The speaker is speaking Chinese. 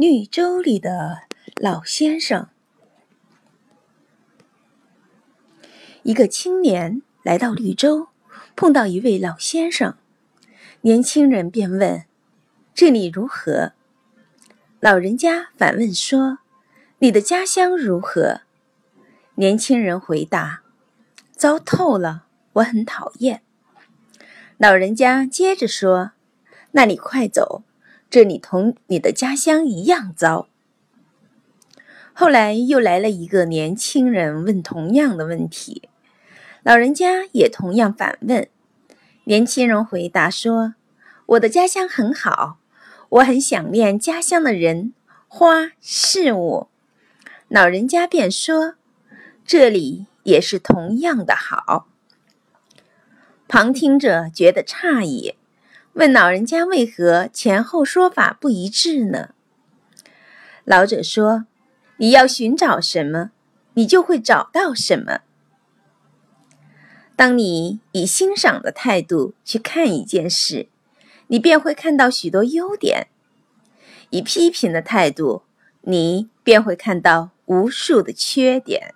绿洲里的老先生。一个青年来到绿洲，碰到一位老先生。年轻人便问：“这里如何？”老人家反问说：“你的家乡如何？”年轻人回答：“糟透了，我很讨厌。”老人家接着说：“那你快走。”这里同你的家乡一样糟。后来又来了一个年轻人，问同样的问题，老人家也同样反问。年轻人回答说：“我的家乡很好，我很想念家乡的人、花、事物。”老人家便说：“这里也是同样的好。”旁听者觉得诧异。问老人家为何前后说法不一致呢？老者说：“你要寻找什么，你就会找到什么。当你以欣赏的态度去看一件事，你便会看到许多优点；以批评的态度，你便会看到无数的缺点。”